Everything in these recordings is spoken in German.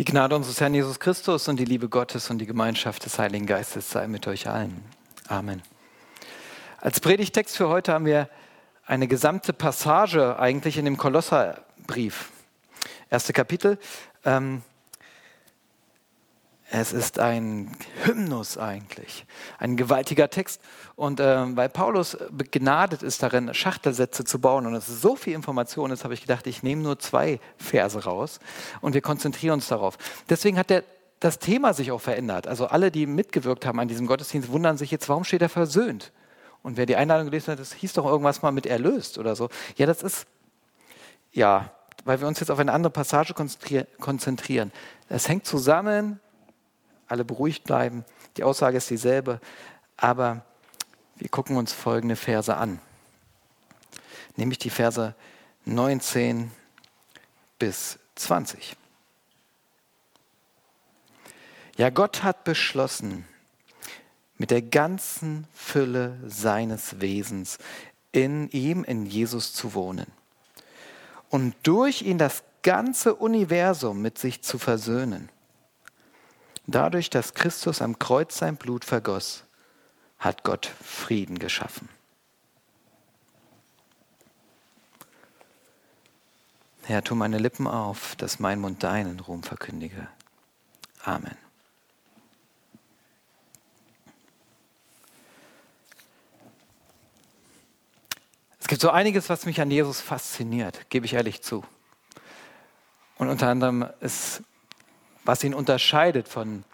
Die Gnade unseres Herrn Jesus Christus und die Liebe Gottes und die Gemeinschaft des Heiligen Geistes sei mit euch allen. Amen. Als Predigtext für heute haben wir eine gesamte Passage eigentlich in dem Kolosserbrief. Erste Kapitel. Ähm, es ist ein Hymnus eigentlich, ein gewaltiger Text. Und äh, weil Paulus begnadet ist darin, Schachtelsätze zu bauen und es so viel Information ist, habe ich gedacht, ich nehme nur zwei Verse raus und wir konzentrieren uns darauf. Deswegen hat der, das Thema sich auch verändert. Also alle, die mitgewirkt haben an diesem Gottesdienst, wundern sich jetzt, warum steht er versöhnt? Und wer die Einladung gelesen hat, das hieß doch irgendwas mal mit erlöst oder so. Ja, das ist, ja, weil wir uns jetzt auf eine andere Passage konzentrieren. Es hängt zusammen alle beruhigt bleiben. Die Aussage ist dieselbe, aber wir gucken uns folgende Verse an. Nämlich die Verse 19 bis 20. Ja, Gott hat beschlossen, mit der ganzen Fülle seines Wesens in ihm, in Jesus zu wohnen und durch ihn das ganze Universum mit sich zu versöhnen Dadurch, dass Christus am Kreuz sein Blut vergoss, hat Gott Frieden geschaffen. Herr, tu meine Lippen auf, dass mein Mund deinen Ruhm verkündige. Amen. Es gibt so einiges, was mich an Jesus fasziniert, gebe ich ehrlich zu. Und unter anderem ist was ihn unterscheidet von,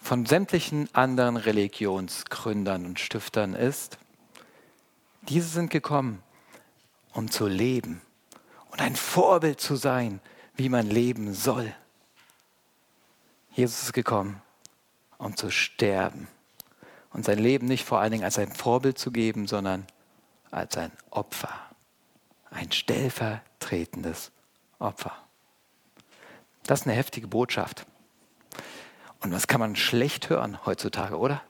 von sämtlichen anderen Religionsgründern und Stiftern ist, diese sind gekommen, um zu leben und ein Vorbild zu sein, wie man leben soll. Jesus ist gekommen, um zu sterben und sein Leben nicht vor allen Dingen als ein Vorbild zu geben, sondern als ein Opfer, ein stellvertretendes Opfer. Das ist eine heftige Botschaft. Und das kann man schlecht hören heutzutage, oder?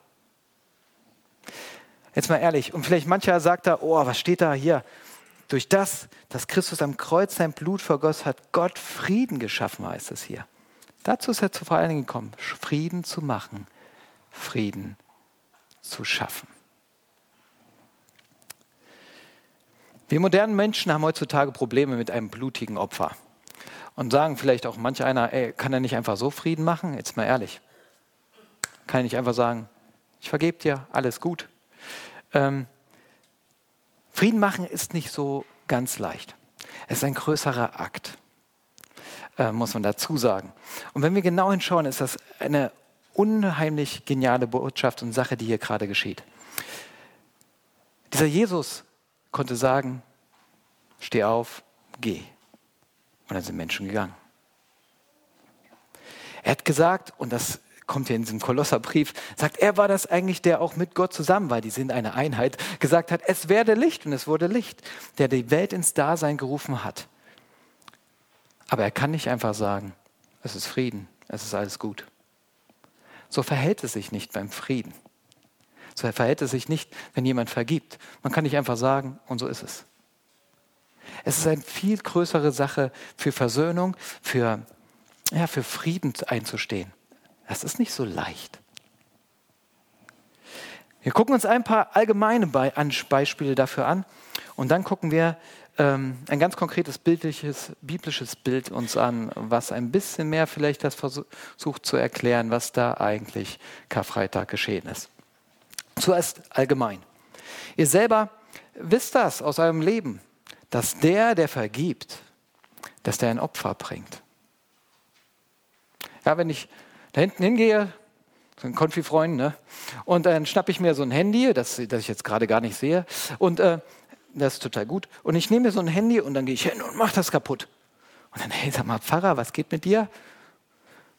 Jetzt mal ehrlich, und vielleicht mancher sagt da, oh, was steht da hier? Durch das, dass Christus am Kreuz sein Blut vergoss, hat Gott Frieden geschaffen, heißt es hier. Dazu ist er vor allen Dingen gekommen, Frieden zu machen, Frieden zu schaffen. Wir modernen Menschen haben heutzutage Probleme mit einem blutigen Opfer. Und sagen vielleicht auch manch einer, ey, kann er nicht einfach so Frieden machen? Jetzt mal ehrlich. Kann er nicht einfach sagen, ich vergebe dir, alles gut. Ähm, Frieden machen ist nicht so ganz leicht. Es ist ein größerer Akt, äh, muss man dazu sagen. Und wenn wir genau hinschauen, ist das eine unheimlich geniale Botschaft und Sache, die hier gerade geschieht. Dieser Jesus konnte sagen, steh auf, geh. Und dann sind Menschen gegangen. Er hat gesagt, und das kommt hier in diesem Kolosserbrief, sagt, er war das eigentlich, der auch mit Gott zusammen war, die sind eine Einheit, gesagt hat, es werde Licht und es wurde Licht, der die Welt ins Dasein gerufen hat. Aber er kann nicht einfach sagen, es ist Frieden, es ist alles gut. So verhält es sich nicht beim Frieden. So verhält es sich nicht, wenn jemand vergibt. Man kann nicht einfach sagen, und so ist es. Es ist eine viel größere Sache für Versöhnung, für, ja, für Frieden einzustehen. Das ist nicht so leicht. Wir gucken uns ein paar allgemeine Beispiele dafür an und dann gucken wir ähm, ein ganz konkretes bildliches, biblisches Bild uns an, was ein bisschen mehr vielleicht das versucht zu erklären, was da eigentlich Karfreitag geschehen ist. Zuerst allgemein. Ihr selber wisst das aus eurem Leben dass der, der vergibt, dass der ein Opfer bringt. Ja, wenn ich da hinten hingehe, so ein Konfi-Freund, ne? und dann schnappe ich mir so ein Handy, das, das ich jetzt gerade gar nicht sehe, und äh, das ist total gut. Und ich nehme mir so ein Handy und dann gehe ich hin und mache das kaputt. Und dann, hey, sag mal, Pfarrer, was geht mit dir?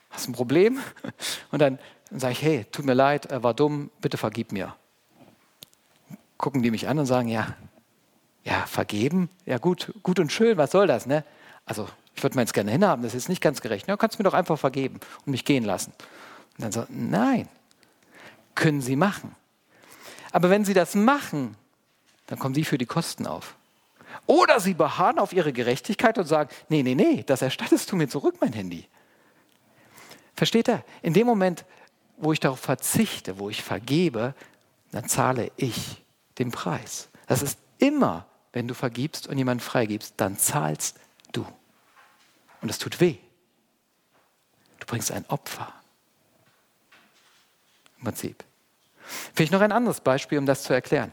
Hast du ein Problem? Und dann, dann sage ich, hey, tut mir leid, war dumm, bitte vergib mir. Gucken die mich an und sagen, ja, ja, vergeben? Ja, gut, gut und schön, was soll das, ne? Also, ich würde mir jetzt gerne hinhaben, das ist nicht ganz gerecht. Ja, kannst du mir doch einfach vergeben und mich gehen lassen. Und dann so, nein, können Sie machen. Aber wenn Sie das machen, dann kommen Sie für die Kosten auf. Oder Sie beharren auf Ihre Gerechtigkeit und sagen, nee, nee, nee, das erstattest du mir zurück, mein Handy. Versteht er? In dem Moment, wo ich darauf verzichte, wo ich vergebe, dann zahle ich den Preis. Das ist immer, wenn du vergibst und jemanden freigibst, dann zahlst du. Und es tut weh. Du bringst ein Opfer. Im Prinzip. Vielleicht noch ein anderes Beispiel, um das zu erklären.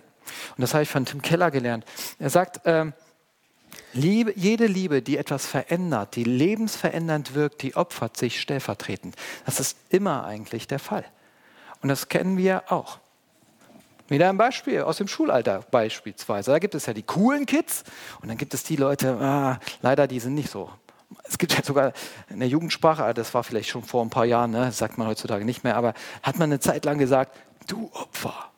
Und das habe ich von Tim Keller gelernt. Er sagt, ähm, Liebe, jede Liebe, die etwas verändert, die lebensverändernd wirkt, die opfert sich stellvertretend. Das ist immer eigentlich der Fall. Und das kennen wir auch. Wieder ein Beispiel aus dem Schulalter beispielsweise. Da gibt es ja die coolen Kids und dann gibt es die Leute, ah, leider, die sind nicht so. Es gibt ja sogar in der Jugendsprache, ah, das war vielleicht schon vor ein paar Jahren, ne, sagt man heutzutage nicht mehr, aber hat man eine Zeit lang gesagt, du Opfer.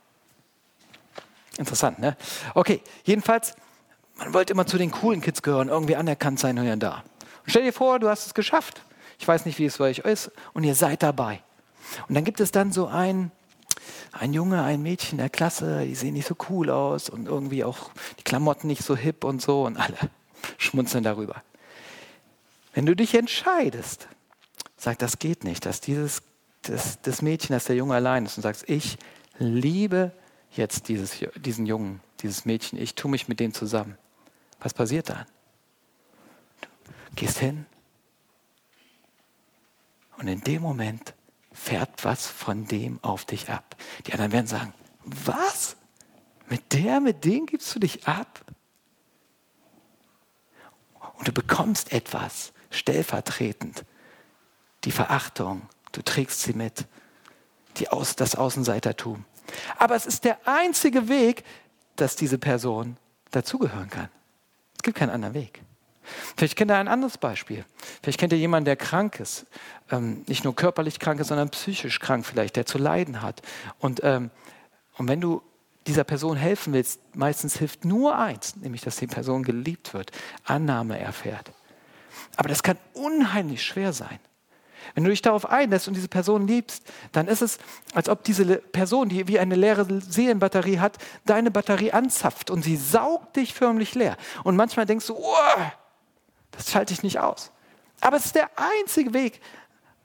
Interessant, ne? Okay, jedenfalls, man wollte immer zu den coolen Kids gehören, irgendwie anerkannt sein hier und da. Und stell dir vor, du hast es geschafft. Ich weiß nicht, wie es bei euch ist, und ihr seid dabei. Und dann gibt es dann so ein, ein Junge, ein Mädchen der Klasse, die sehen nicht so cool aus und irgendwie auch die Klamotten nicht so hip und so und alle schmunzeln darüber. Wenn du dich entscheidest, sag, das geht nicht, dass dieses das, das Mädchen, dass der Junge allein ist und sagst, ich liebe jetzt dieses, diesen Jungen, dieses Mädchen, ich tue mich mit dem zusammen. Was passiert dann? Du gehst hin und in dem Moment fährt was von dem auf dich ab. Die anderen werden sagen, was? Mit der, mit dem gibst du dich ab? Und du bekommst etwas stellvertretend. Die Verachtung, du trägst sie mit. Die Aus, das Außenseitertum. Aber es ist der einzige Weg, dass diese Person dazugehören kann. Es gibt keinen anderen Weg. Vielleicht kennt ihr ein anderes Beispiel. Vielleicht kennt ihr jemanden, der krank ist. Ähm, nicht nur körperlich krank ist, sondern psychisch krank vielleicht, der zu leiden hat. Und, ähm, und wenn du dieser Person helfen willst, meistens hilft nur eins, nämlich dass die Person geliebt wird, Annahme erfährt. Aber das kann unheimlich schwer sein. Wenn du dich darauf einlässt und diese Person liebst, dann ist es, als ob diese Person, die wie eine leere Seelenbatterie hat, deine Batterie anzapft und sie saugt dich förmlich leer. Und manchmal denkst du, oh, das schalte ich nicht aus. Aber es ist der einzige Weg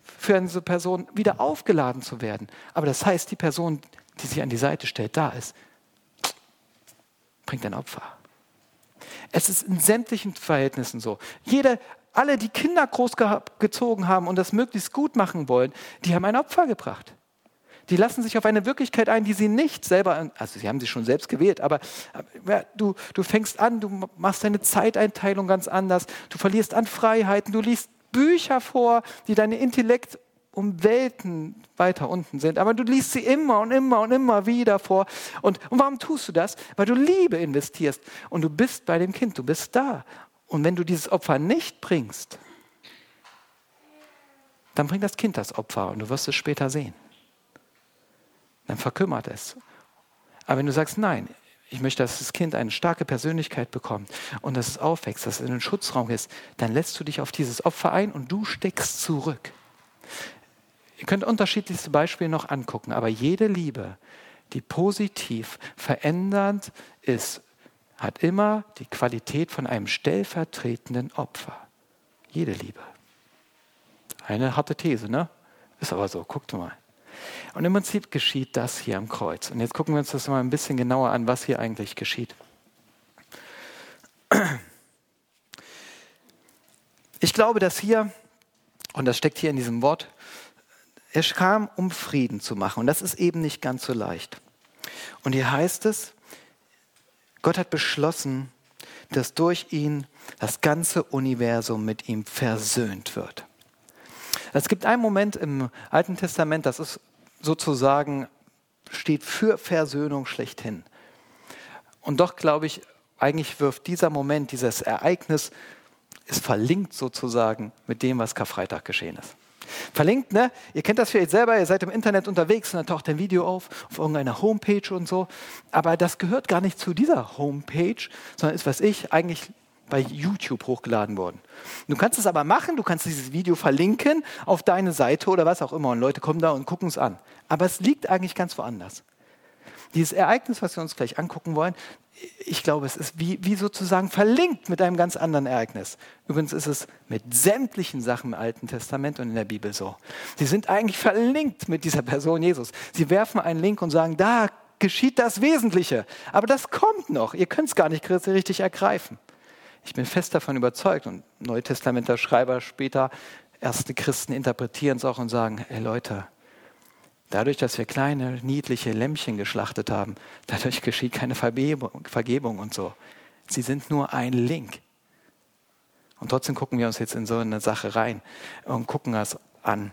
für eine Person, wieder aufgeladen zu werden. Aber das heißt, die Person, die sich an die Seite stellt, da ist, bringt ein Opfer. Es ist in sämtlichen Verhältnissen so. Jeder, alle, die Kinder großgezogen haben und das möglichst gut machen wollen, die haben ein Opfer gebracht. Die lassen sich auf eine Wirklichkeit ein, die sie nicht selber, also sie haben sie schon selbst gewählt, aber ja, du, du fängst an, du machst deine Zeiteinteilung ganz anders, du verlierst an Freiheiten, du liest Bücher vor, die deine Intellekt um Welten weiter unten sind, aber du liest sie immer und immer und immer wieder vor. Und, und warum tust du das? Weil du Liebe investierst und du bist bei dem Kind, du bist da. Und wenn du dieses Opfer nicht bringst, dann bringt das Kind das Opfer und du wirst es später sehen dann verkümmert es. Aber wenn du sagst, nein, ich möchte, dass das Kind eine starke Persönlichkeit bekommt und dass es aufwächst, dass es in einen Schutzraum ist, dann lässt du dich auf dieses Opfer ein und du steckst zurück. Ihr könnt unterschiedlichste Beispiele noch angucken, aber jede Liebe, die positiv verändernd ist, hat immer die Qualität von einem stellvertretenden Opfer. Jede Liebe. Eine harte These, ne? Ist aber so, guckt mal. Und im Prinzip geschieht das hier am Kreuz. Und jetzt gucken wir uns das mal ein bisschen genauer an, was hier eigentlich geschieht. Ich glaube, dass hier, und das steckt hier in diesem Wort, er kam, um Frieden zu machen. Und das ist eben nicht ganz so leicht. Und hier heißt es, Gott hat beschlossen, dass durch ihn das ganze Universum mit ihm versöhnt wird. Es gibt einen Moment im Alten Testament, das ist sozusagen, steht für Versöhnung schlechthin. Und doch glaube ich, eigentlich wirft dieser Moment, dieses Ereignis, ist verlinkt sozusagen mit dem, was Karfreitag geschehen ist. Verlinkt, ne? Ihr kennt das vielleicht selber, ihr seid im Internet unterwegs und dann taucht ein Video auf, auf irgendeiner Homepage und so. Aber das gehört gar nicht zu dieser Homepage, sondern ist, was ich, eigentlich bei YouTube hochgeladen worden. Du kannst es aber machen, du kannst dieses Video verlinken auf deine Seite oder was auch immer und Leute kommen da und gucken es an. Aber es liegt eigentlich ganz woanders. Dieses Ereignis, was wir uns gleich angucken wollen, ich glaube, es ist wie, wie sozusagen verlinkt mit einem ganz anderen Ereignis. Übrigens ist es mit sämtlichen Sachen im Alten Testament und in der Bibel so. Sie sind eigentlich verlinkt mit dieser Person Jesus. Sie werfen einen Link und sagen, da geschieht das Wesentliche. Aber das kommt noch. Ihr könnt es gar nicht richtig ergreifen. Ich bin fest davon überzeugt und Neutestamenter Schreiber später, erste Christen interpretieren es auch und sagen, ey Leute, dadurch, dass wir kleine, niedliche Lämmchen geschlachtet haben, dadurch geschieht keine Vergebung und so. Sie sind nur ein Link. Und trotzdem gucken wir uns jetzt in so eine Sache rein und gucken das an,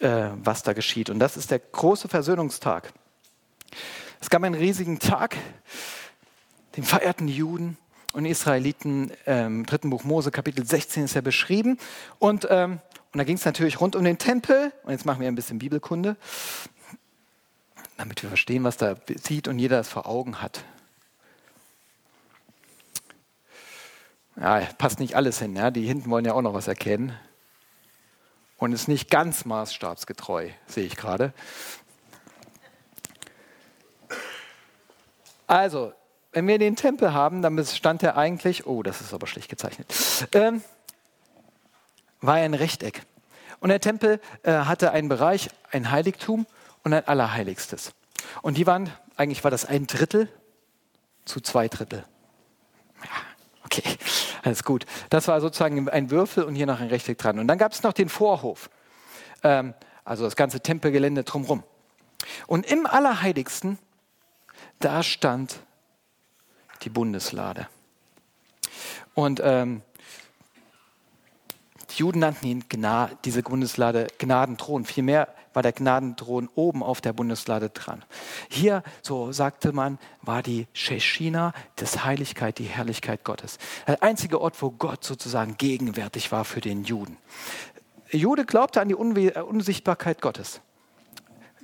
äh, was da geschieht. Und das ist der große Versöhnungstag. Es gab einen riesigen Tag, den feierten Juden und Israeliten. Ähm, dritten Buch Mose, Kapitel 16 ist ja beschrieben. Und, ähm, und da ging es natürlich rund um den Tempel. Und jetzt machen wir ein bisschen Bibelkunde, damit wir verstehen, was da sieht und jeder es vor Augen hat. Ja, passt nicht alles hin. Ja? Die hinten wollen ja auch noch was erkennen. Und ist nicht ganz maßstabsgetreu, sehe ich gerade. Also, wenn wir den Tempel haben, dann stand er eigentlich, oh, das ist aber schlecht gezeichnet, ähm, war ein Rechteck. Und der Tempel äh, hatte einen Bereich, ein Heiligtum und ein Allerheiligstes. Und die waren, eigentlich war das ein Drittel zu zwei Drittel. Ja, okay, alles gut. Das war sozusagen ein Würfel und hier noch ein Rechteck dran. Und dann gab es noch den Vorhof, ähm, also das ganze Tempelgelände drumherum. Und im Allerheiligsten da stand die Bundeslade. Und ähm, die Juden nannten ihn Gna diese Bundeslade Gnadenthron. Vielmehr war der Gnadenthron oben auf der Bundeslade dran. Hier, so sagte man, war die Sheshina, das Heiligkeit, die Herrlichkeit Gottes. Der einzige Ort, wo Gott sozusagen gegenwärtig war für den Juden. Jude glaubte an die Unsichtbarkeit Gottes.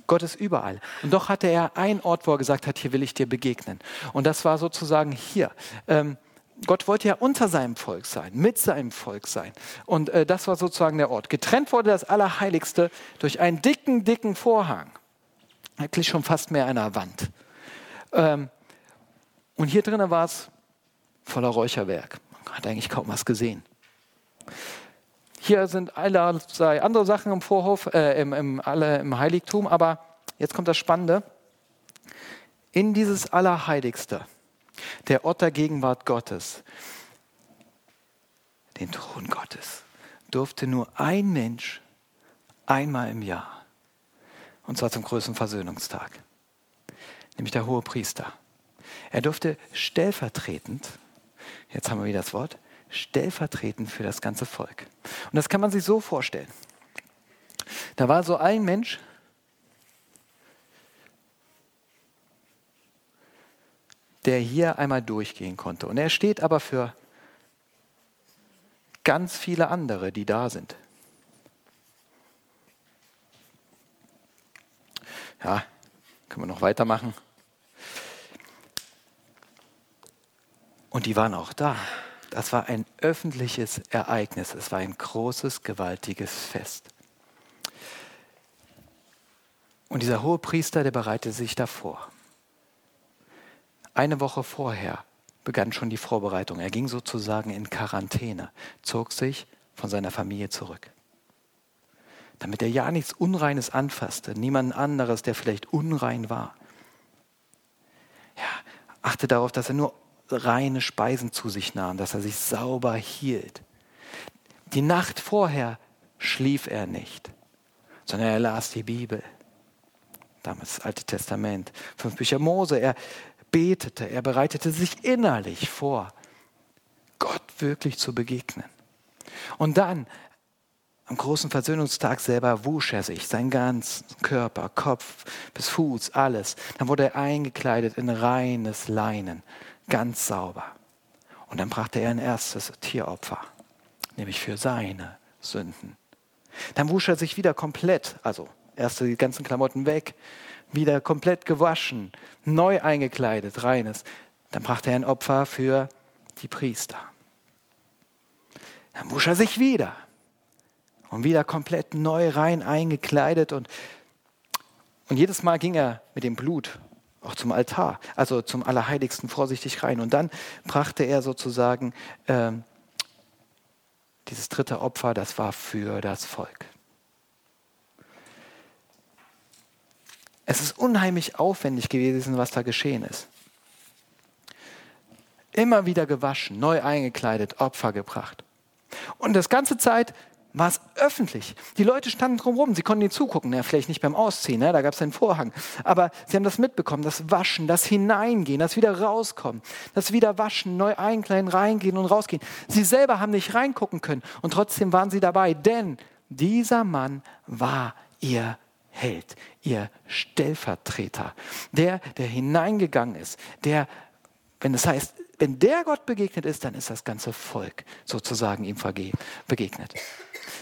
Gott ist überall. Und doch hatte er einen Ort, wo er gesagt hat, hier will ich dir begegnen. Und das war sozusagen hier. Ähm, Gott wollte ja unter seinem Volk sein, mit seinem Volk sein. Und äh, das war sozusagen der Ort. Getrennt wurde das Allerheiligste durch einen dicken, dicken Vorhang. Eigentlich schon fast mehr einer Wand. Ähm, und hier drinnen war es voller Räucherwerk. Man hat eigentlich kaum was gesehen. Hier sind allerlei andere Sachen im Vorhof, äh, im, im, alle, im Heiligtum, aber jetzt kommt das Spannende. In dieses Allerheiligste, der Ort der Gegenwart Gottes, den Thron Gottes, durfte nur ein Mensch einmal im Jahr, und zwar zum größten Versöhnungstag, nämlich der hohe Priester. Er durfte stellvertretend, jetzt haben wir wieder das Wort, stellvertretend für das ganze Volk. Und das kann man sich so vorstellen. Da war so ein Mensch, der hier einmal durchgehen konnte. Und er steht aber für ganz viele andere, die da sind. Ja, können wir noch weitermachen. Und die waren auch da. Das war ein öffentliches Ereignis. Es war ein großes, gewaltiges Fest. Und dieser hohe Priester, der bereitete sich davor. Eine Woche vorher begann schon die Vorbereitung. Er ging sozusagen in Quarantäne, zog sich von seiner Familie zurück. Damit er ja nichts Unreines anfasste, niemand anderes, der vielleicht unrein war. Ja, achte darauf, dass er nur reine Speisen zu sich nahm, dass er sich sauber hielt. Die Nacht vorher schlief er nicht, sondern er las die Bibel. Damals das Alte Testament, fünf Bücher Mose. Er betete, er bereitete sich innerlich vor, Gott wirklich zu begegnen. Und dann, am großen Versöhnungstag selber, wusch er sich, seinen ganzen Körper, Kopf bis Fuß, alles. Dann wurde er eingekleidet in reines Leinen, ganz sauber. Und dann brachte er ein erstes Tieropfer, nämlich für seine Sünden. Dann wusch er sich wieder komplett, also erst die ganzen Klamotten weg, wieder komplett gewaschen, neu eingekleidet, reines. Dann brachte er ein Opfer für die Priester. Dann wusch er sich wieder und wieder komplett neu rein eingekleidet und, und jedes Mal ging er mit dem Blut auch zum Altar, also zum Allerheiligsten vorsichtig rein. Und dann brachte er sozusagen äh, dieses dritte Opfer, das war für das Volk. Es ist unheimlich aufwendig gewesen, was da geschehen ist. Immer wieder gewaschen, neu eingekleidet, Opfer gebracht. Und das ganze Zeit war es öffentlich. Die Leute standen drumherum, sie konnten ihnen zugucken, ja, vielleicht nicht beim Ausziehen, ne? da gab es einen Vorhang, aber sie haben das mitbekommen, das Waschen, das Hineingehen, das wieder rauskommen, das wieder waschen, neu einkleiden, reingehen und rausgehen. Sie selber haben nicht reingucken können und trotzdem waren sie dabei, denn dieser Mann war ihr Held, ihr Stellvertreter, der, der hineingegangen ist, der, wenn es heißt, wenn der Gott begegnet ist, dann ist das ganze Volk sozusagen ihm begegnet.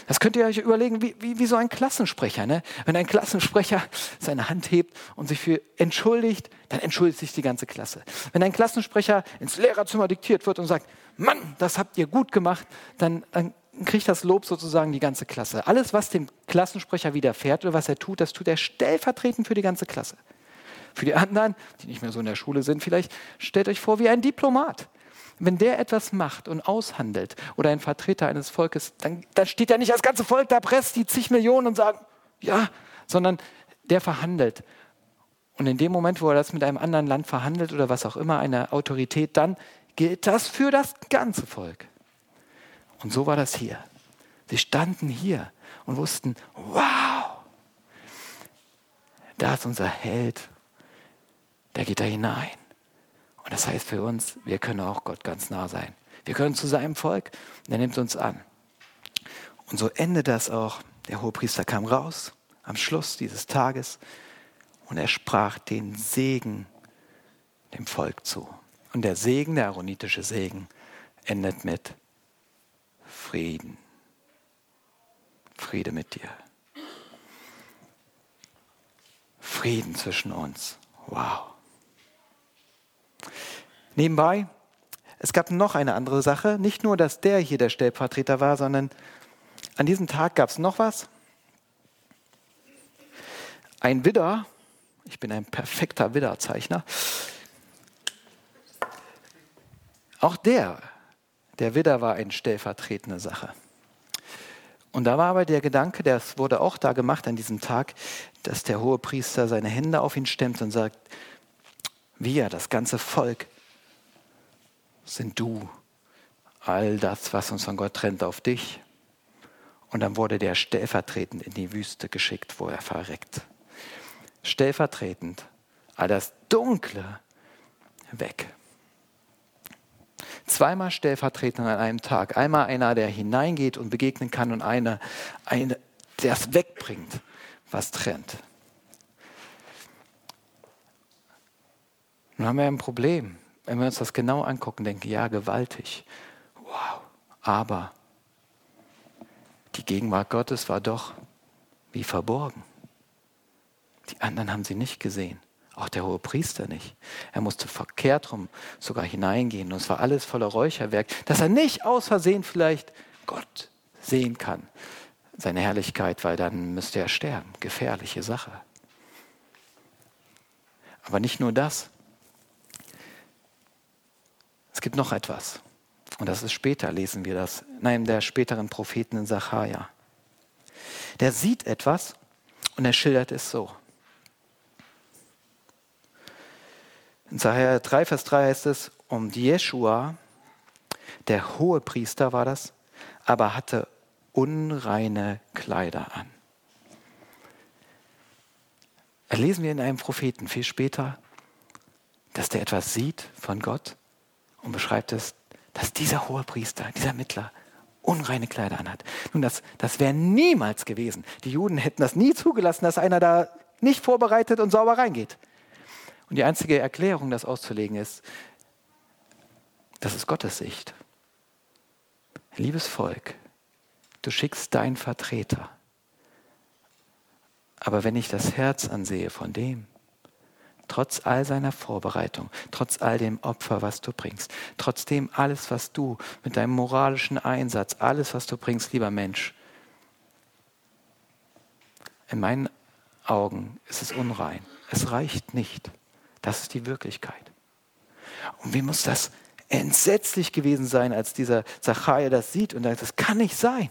Das könnt ihr euch überlegen, wie, wie, wie so ein Klassensprecher. Ne? Wenn ein Klassensprecher seine Hand hebt und sich für entschuldigt, dann entschuldigt sich die ganze Klasse. Wenn ein Klassensprecher ins Lehrerzimmer diktiert wird und sagt, Mann, das habt ihr gut gemacht, dann, dann kriegt das Lob sozusagen die ganze Klasse. Alles, was dem Klassensprecher widerfährt oder was er tut, das tut er stellvertretend für die ganze Klasse. Für die anderen, die nicht mehr so in der Schule sind, vielleicht stellt euch vor wie ein Diplomat. Wenn der etwas macht und aushandelt oder ein Vertreter eines Volkes, dann, dann steht ja nicht das ganze Volk da, presst die zig Millionen und sagt, ja, sondern der verhandelt. Und in dem Moment, wo er das mit einem anderen Land verhandelt oder was auch immer, eine Autorität, dann gilt das für das ganze Volk. Und so war das hier. Sie standen hier und wussten, wow, da ist unser Held, der geht da hinein. Und das heißt für uns, wir können auch Gott ganz nah sein. Wir können zu seinem Volk und er nimmt uns an. Und so endet das auch. Der Hohepriester kam raus am Schluss dieses Tages und er sprach den Segen dem Volk zu. Und der Segen, der aaronitische Segen, endet mit Frieden. Friede mit dir. Frieden zwischen uns. Wow. Nebenbei, es gab noch eine andere Sache. Nicht nur, dass der hier der Stellvertreter war, sondern an diesem Tag gab es noch was. Ein Widder, ich bin ein perfekter Widderzeichner, auch der, der Widder war eine stellvertretende Sache. Und da war aber der Gedanke, das wurde auch da gemacht an diesem Tag, dass der hohe Priester seine Hände auf ihn stemmt und sagt, wir, das ganze Volk, sind du. All das, was uns von Gott trennt, auf dich. Und dann wurde der stellvertretend in die Wüste geschickt, wo er verreckt. Stellvertretend all das Dunkle weg. Zweimal stellvertretend an einem Tag. Einmal einer, der hineingeht und begegnen kann und einer, eine, der es wegbringt, was trennt. Nun haben wir ein Problem wenn wir uns das genau angucken, denken, ja, gewaltig. Wow. Aber die Gegenwart Gottes war doch wie verborgen. Die anderen haben sie nicht gesehen. Auch der hohe Priester nicht. Er musste verkehrt rum sogar hineingehen. Und es war alles voller Räucherwerk, dass er nicht aus Versehen vielleicht Gott sehen kann. Seine Herrlichkeit, weil dann müsste er sterben. Gefährliche Sache. Aber nicht nur das. Es gibt noch etwas. Und das ist später, lesen wir das, in einem der späteren Propheten in Sacharja. Der sieht etwas und er schildert es so. In Sacharja 3, Vers 3 heißt es, und Jeschua, der hohe Priester war das, aber hatte unreine Kleider an. Lesen wir in einem Propheten viel später, dass der etwas sieht von Gott und beschreibt es, dass dieser hohe Priester, dieser Mittler, unreine Kleider anhat. Nun, das, das wäre niemals gewesen. Die Juden hätten das nie zugelassen, dass einer da nicht vorbereitet und sauber reingeht. Und die einzige Erklärung, das auszulegen, ist, das ist Gottes Sicht. Liebes Volk, du schickst deinen Vertreter. Aber wenn ich das Herz ansehe von dem, trotz all seiner Vorbereitung, trotz all dem Opfer, was du bringst, trotzdem alles, was du mit deinem moralischen Einsatz, alles, was du bringst, lieber Mensch, in meinen Augen ist es unrein. Es reicht nicht. Das ist die Wirklichkeit. Und wie muss das entsetzlich gewesen sein, als dieser Zachariah das sieht und sagt, das kann nicht sein.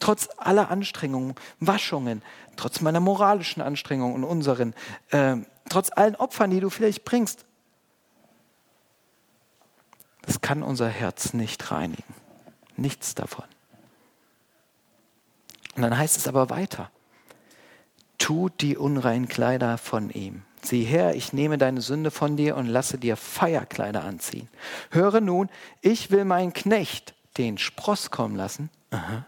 Trotz aller Anstrengungen, Waschungen, trotz meiner moralischen Anstrengungen und unseren, äh, trotz allen Opfern, die du vielleicht bringst, das kann unser Herz nicht reinigen. Nichts davon. Und dann heißt es aber weiter, tut die unreinen Kleider von ihm. Sieh her, ich nehme deine Sünde von dir und lasse dir Feierkleider anziehen. Höre nun, ich will meinen Knecht, den Spross, kommen lassen. Aha.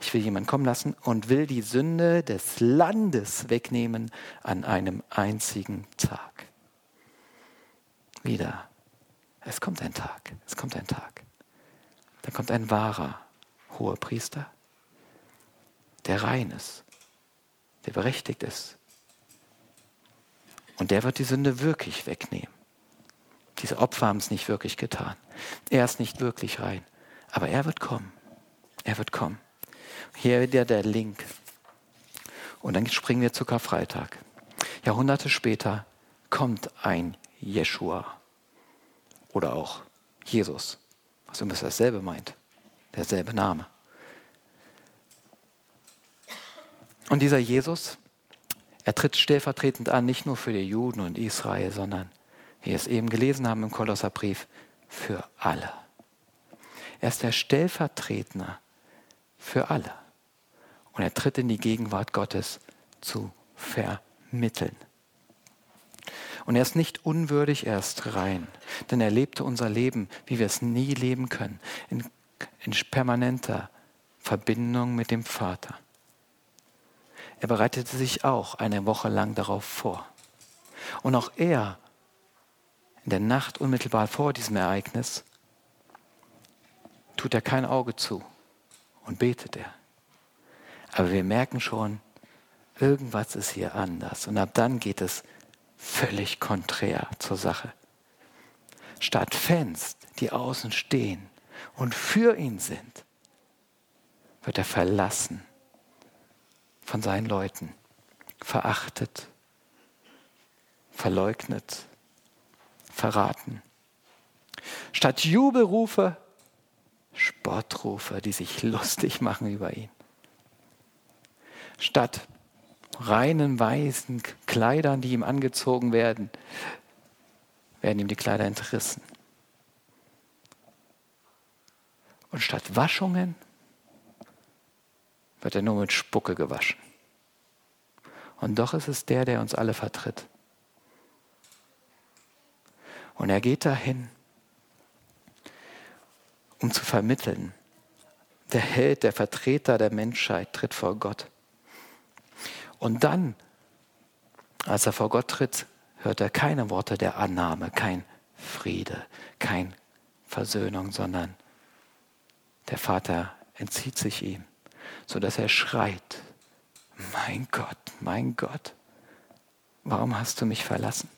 Ich will jemanden kommen lassen und will die Sünde des Landes wegnehmen an einem einzigen Tag. Wieder. Es kommt ein Tag. Es kommt ein Tag. Da kommt ein wahrer hoher Priester, der rein ist, der berechtigt ist. Und der wird die Sünde wirklich wegnehmen. Diese Opfer haben es nicht wirklich getan. Er ist nicht wirklich rein. Aber er wird kommen. Er wird kommen. Hier wieder der Link. Und dann springen wir zu Karfreitag. Jahrhunderte später kommt ein Jeshua oder auch Jesus, was übrigens dasselbe meint, derselbe Name. Und dieser Jesus, er tritt stellvertretend an, nicht nur für die Juden und Israel, sondern, wie wir es eben gelesen haben im Kolosserbrief, für alle. Er ist der Stellvertretende für alle. Und er tritt in die Gegenwart Gottes zu vermitteln. Und er ist nicht unwürdig, er ist rein. Denn er lebte unser Leben, wie wir es nie leben können, in, in permanenter Verbindung mit dem Vater. Er bereitete sich auch eine Woche lang darauf vor. Und auch er, in der Nacht unmittelbar vor diesem Ereignis, tut er kein Auge zu und betet er. Aber wir merken schon, irgendwas ist hier anders. Und ab dann geht es völlig konträr zur Sache. Statt Fans, die außen stehen und für ihn sind, wird er verlassen von seinen Leuten, verachtet, verleugnet, verraten. Statt Jubelrufe, Spottrufe, die sich lustig machen über ihn. Statt reinen weißen Kleidern, die ihm angezogen werden, werden ihm die Kleider entrissen. Und statt Waschungen wird er nur mit Spucke gewaschen. Und doch ist es der, der uns alle vertritt. Und er geht dahin, um zu vermitteln. Der Held, der Vertreter der Menschheit tritt vor Gott. Und dann, als er vor Gott tritt, hört er keine Worte der Annahme, kein Friede, kein Versöhnung, sondern der Vater entzieht sich ihm, sodass er schreit, mein Gott, mein Gott, warum hast du mich verlassen?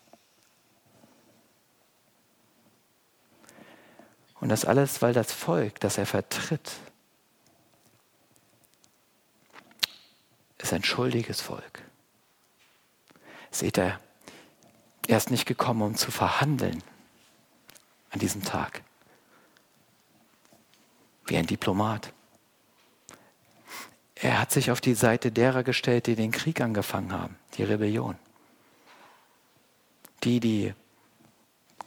Und das alles, weil das Volk, das er vertritt, ist ein schuldiges Volk. Seht ihr, er ist nicht gekommen, um zu verhandeln an diesem Tag. Wie ein Diplomat. Er hat sich auf die Seite derer gestellt, die den Krieg angefangen haben, die Rebellion. Die, die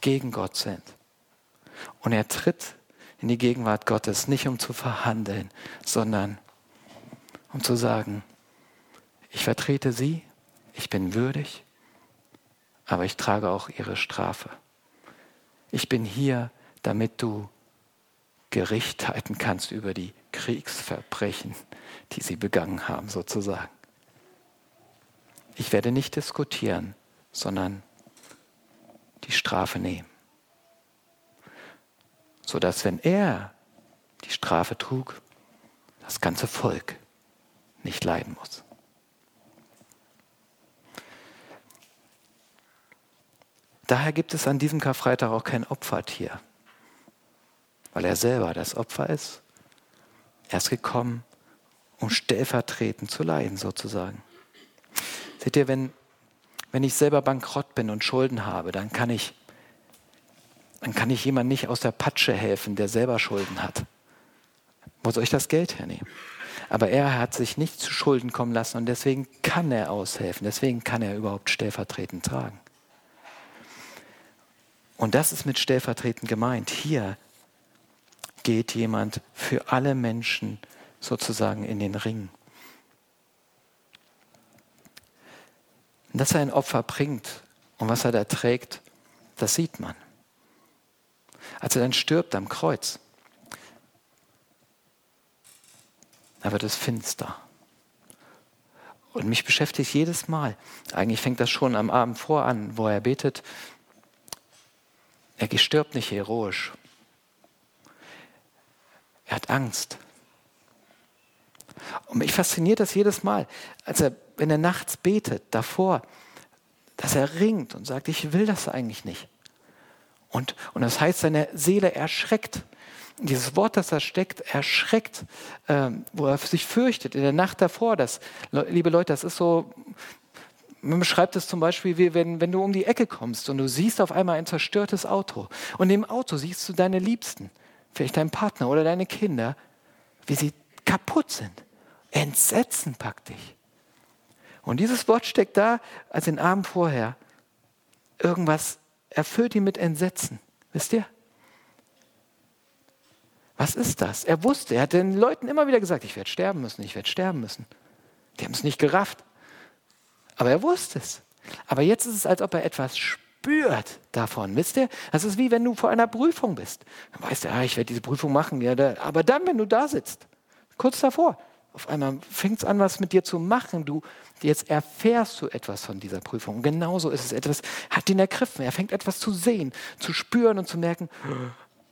gegen Gott sind. Und er tritt in die Gegenwart Gottes, nicht um zu verhandeln, sondern um zu sagen, ich vertrete sie, ich bin würdig, aber ich trage auch ihre Strafe. Ich bin hier, damit du Gericht halten kannst über die Kriegsverbrechen, die sie begangen haben, sozusagen. Ich werde nicht diskutieren, sondern die Strafe nehmen. Sodass, wenn er die Strafe trug, das ganze Volk nicht leiden muss. Daher gibt es an diesem Karfreitag auch kein Opfertier, weil er selber das Opfer ist. Er ist gekommen, um stellvertretend zu leiden, sozusagen. Seht ihr, wenn Wenn ich selber bankrott bin und Schulden habe, dann kann ich, dann kann ich jemand nicht aus der Patsche helfen, der selber Schulden hat. Wo soll ich das Geld hernehmen? Aber er hat sich nicht zu Schulden kommen lassen und deswegen kann er aushelfen. Deswegen kann er überhaupt stellvertretend tragen. Und das ist mit stellvertretend gemeint. Hier geht jemand für alle Menschen sozusagen in den Ring. dass er ein Opfer bringt und was er da trägt, das sieht man. Als er dann stirbt am Kreuz, da wird es finster. Und mich beschäftigt jedes Mal, eigentlich fängt das schon am Abend vor an, wo er betet, er stirbt nicht heroisch. Er hat Angst. Und mich fasziniert das jedes Mal, als er, wenn er nachts betet, davor, dass er ringt und sagt, ich will das eigentlich nicht. Und, und das heißt, seine Seele erschreckt. Dieses Wort, das da steckt, erschreckt, ähm, wo er sich fürchtet in der Nacht davor. Das, liebe Leute, das ist so, man beschreibt es zum Beispiel, wie wenn, wenn du um die Ecke kommst und du siehst auf einmal ein zerstörtes Auto. Und im Auto siehst du deine Liebsten, vielleicht deinen Partner oder deine Kinder, wie sie kaputt sind. Entsetzen packt dich. Und dieses Wort steckt da als den Abend vorher. Irgendwas erfüllt ihn mit Entsetzen. Wisst ihr? Was ist das? Er wusste, er hat den Leuten immer wieder gesagt, ich werde sterben müssen, ich werde sterben müssen. Die haben es nicht gerafft. Aber er wusste es. Aber jetzt ist es, als ob er etwas spürt davon. Wisst ihr? Das ist wie wenn du vor einer Prüfung bist. Dann weißt du, ja, ich werde diese Prüfung machen. Ja, da, aber dann, wenn du da sitzt, kurz davor, auf einmal fängt es an, was mit dir zu machen. Du, jetzt erfährst du etwas von dieser Prüfung. Und genauso ist es. Etwas hat ihn ergriffen. Er fängt etwas zu sehen, zu spüren und zu merken,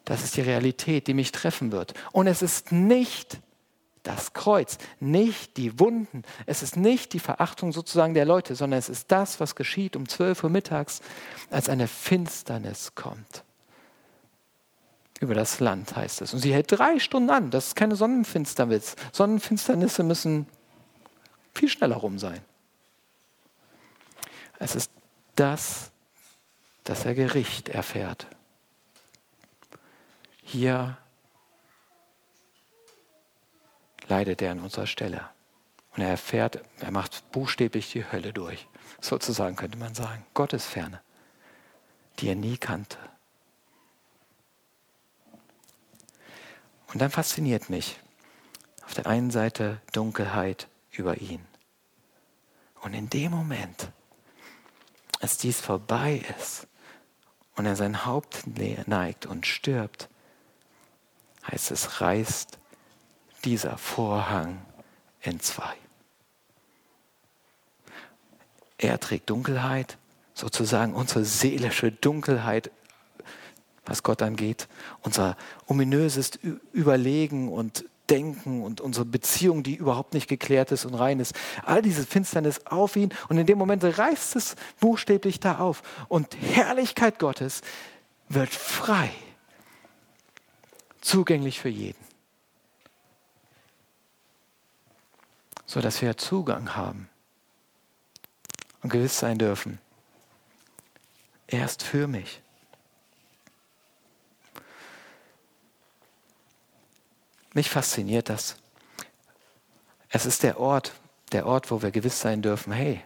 das ist die Realität, die mich treffen wird. Und es ist nicht das Kreuz, nicht die Wunden, es ist nicht die Verachtung sozusagen der Leute, sondern es ist das, was geschieht um 12 Uhr mittags, als eine Finsternis kommt über das Land, heißt es. Und sie hält drei Stunden an. Das ist keine Sonnenfinsternis. Sonnenfinsternisse müssen viel schneller rum sein. Es ist das, dass er Gericht erfährt. Hier leidet er an unserer Stelle. Und er erfährt, er macht buchstäblich die Hölle durch. Sozusagen könnte man sagen. Gottesferne, die er nie kannte. Und dann fasziniert mich auf der einen Seite Dunkelheit über ihn. Und in dem Moment, als dies vorbei ist und er sein Haupt neigt und stirbt, heißt es, reißt dieser Vorhang in zwei. Er trägt Dunkelheit, sozusagen unsere seelische Dunkelheit was Gott angeht, unser ominöses Überlegen und Denken und unsere Beziehung, die überhaupt nicht geklärt ist und rein ist. All diese Finsternis auf ihn und in dem Moment reißt es buchstäblich da auf und Herrlichkeit Gottes wird frei, zugänglich für jeden, so dass wir Zugang haben und gewiss sein dürfen. Er ist für mich. Mich fasziniert das. Es ist der Ort, der Ort, wo wir gewiss sein dürfen, hey,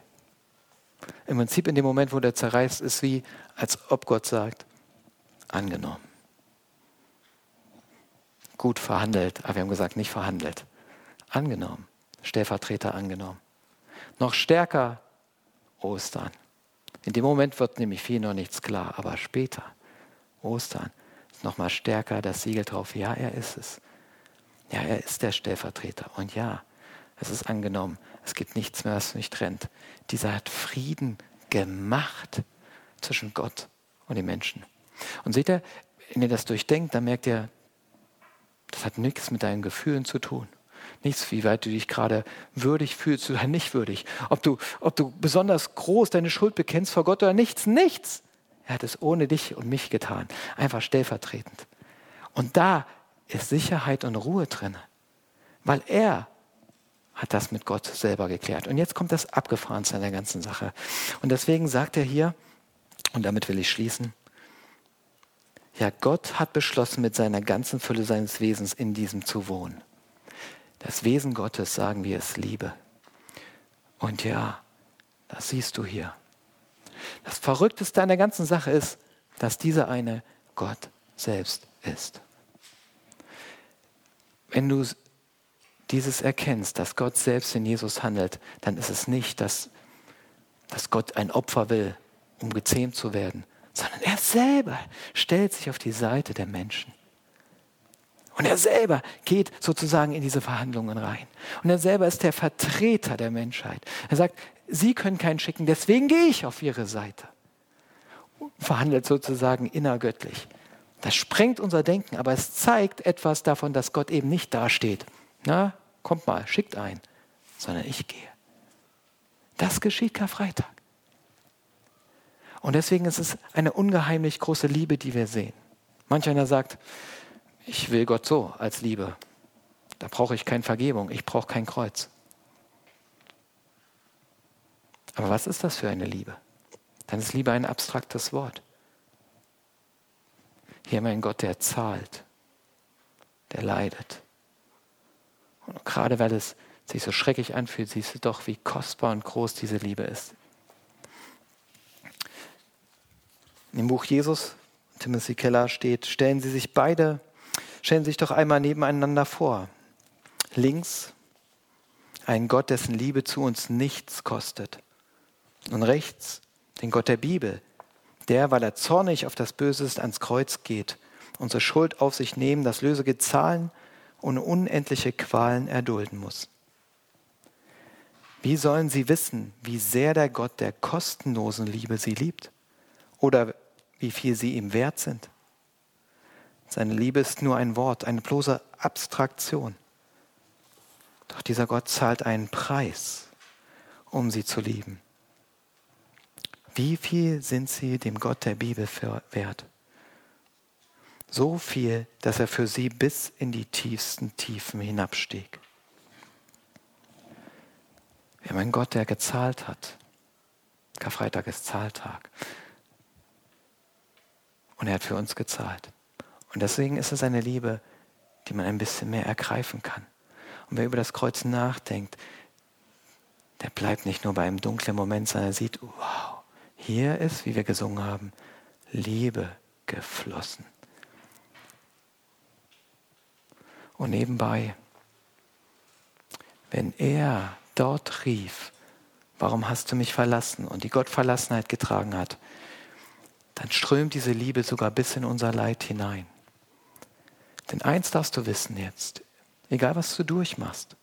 im Prinzip in dem Moment, wo der zerreißt, ist wie, als ob Gott sagt, angenommen. Gut verhandelt, aber wir haben gesagt, nicht verhandelt. Angenommen. Stellvertreter angenommen. Noch stärker Ostern. In dem Moment wird nämlich viel noch nichts klar, aber später, Ostern, ist nochmal stärker das Siegel drauf. Ja, er ist es. Ja, er ist der Stellvertreter. Und ja, es ist angenommen. Es gibt nichts mehr, was mich trennt. Dieser hat Frieden gemacht zwischen Gott und den Menschen. Und seht ihr, wenn ihr das durchdenkt, dann merkt ihr, das hat nichts mit deinen Gefühlen zu tun. Nichts, wie weit du dich gerade würdig fühlst oder nicht würdig. Ob du, ob du besonders groß deine Schuld bekennst vor Gott oder nichts. Nichts. Er hat es ohne dich und mich getan. Einfach stellvertretend. Und da ist Sicherheit und Ruhe drin, weil er hat das mit Gott selber geklärt. Und jetzt kommt das Abgefahrenste an der ganzen Sache. Und deswegen sagt er hier, und damit will ich schließen, ja, Gott hat beschlossen, mit seiner ganzen Fülle seines Wesens in diesem zu wohnen. Das Wesen Gottes, sagen wir, ist Liebe. Und ja, das siehst du hier. Das Verrückteste an der ganzen Sache ist, dass dieser eine Gott selbst ist. Wenn du dieses erkennst, dass Gott selbst in Jesus handelt, dann ist es nicht, dass, dass Gott ein Opfer will, um gezähmt zu werden, sondern er selber stellt sich auf die Seite der Menschen. Und er selber geht sozusagen in diese Verhandlungen rein. Und er selber ist der Vertreter der Menschheit. Er sagt, Sie können keinen schicken, deswegen gehe ich auf Ihre Seite. Verhandelt sozusagen innergöttlich. Das sprengt unser Denken, aber es zeigt etwas davon, dass Gott eben nicht dasteht. Na, kommt mal, schickt ein, sondern ich gehe. Das geschieht Karfreitag. Und deswegen ist es eine ungeheimlich große Liebe, die wir sehen. Manch einer sagt, ich will Gott so als Liebe. Da brauche ich keine Vergebung, ich brauche kein Kreuz. Aber was ist das für eine Liebe? Dann ist Liebe ein abstraktes Wort. Hier haben wir einen Gott, der zahlt, der leidet. Und gerade weil es sich so schrecklich anfühlt, siehst du doch, wie kostbar und groß diese Liebe ist. Im Buch Jesus, Timothy Keller steht, stellen Sie sich beide Stellen Sie sich doch einmal nebeneinander vor. Links ein Gott, dessen Liebe zu uns nichts kostet. Und rechts den Gott der Bibel, der, weil er zornig auf das Böse ist, ans Kreuz geht, unsere Schuld auf sich nehmen, das Lösegeld zahlen und unendliche Qualen erdulden muss. Wie sollen sie wissen, wie sehr der Gott der kostenlosen Liebe sie liebt? Oder wie viel sie ihm wert sind? Seine Liebe ist nur ein Wort, eine bloße Abstraktion. Doch dieser Gott zahlt einen Preis, um sie zu lieben. Wie viel sind sie dem Gott der Bibel wert? So viel, dass er für sie bis in die tiefsten Tiefen hinabstieg. Wir haben einen Gott, der gezahlt hat. Karfreitag ist Zahltag. Und er hat für uns gezahlt. Und deswegen ist es eine Liebe, die man ein bisschen mehr ergreifen kann. Und wer über das Kreuz nachdenkt, der bleibt nicht nur bei einem dunklen Moment, sondern er sieht, wow, hier ist, wie wir gesungen haben, Liebe geflossen. Und nebenbei, wenn er dort rief, warum hast du mich verlassen und die Gottverlassenheit getragen hat, dann strömt diese Liebe sogar bis in unser Leid hinein. Denn eins darfst du wissen jetzt, egal was du durchmachst,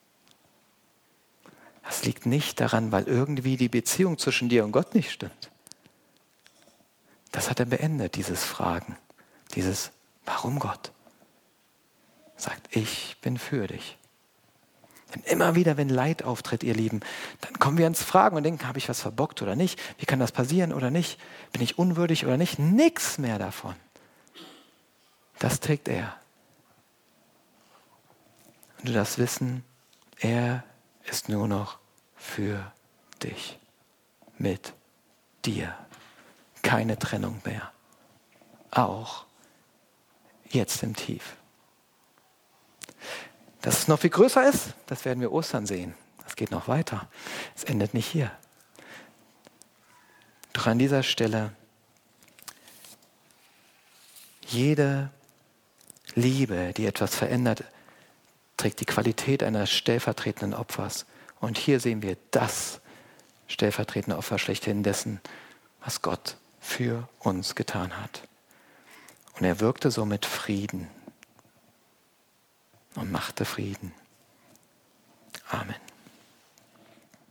das liegt nicht daran, weil irgendwie die Beziehung zwischen dir und Gott nicht stimmt. Das hat er beendet, dieses Fragen, dieses Warum Gott? Sagt, ich bin für dich. Denn immer wieder, wenn Leid auftritt, ihr Lieben, dann kommen wir ins Fragen und denken, habe ich was verbockt oder nicht? Wie kann das passieren oder nicht? Bin ich unwürdig oder nicht? Nichts mehr davon. Das trägt er. Und du darfst wissen, er ist nur noch für dich, mit dir. Keine Trennung mehr. Auch jetzt im Tief. Dass es noch viel größer ist, das werden wir Ostern sehen. Das geht noch weiter. Es endet nicht hier. Doch an dieser Stelle, jede Liebe, die etwas verändert, trägt die Qualität eines stellvertretenden Opfers. Und hier sehen wir das stellvertretende Opfer schlechthin dessen, was Gott für uns getan hat. Und er wirkte somit Frieden und machte Frieden. Amen.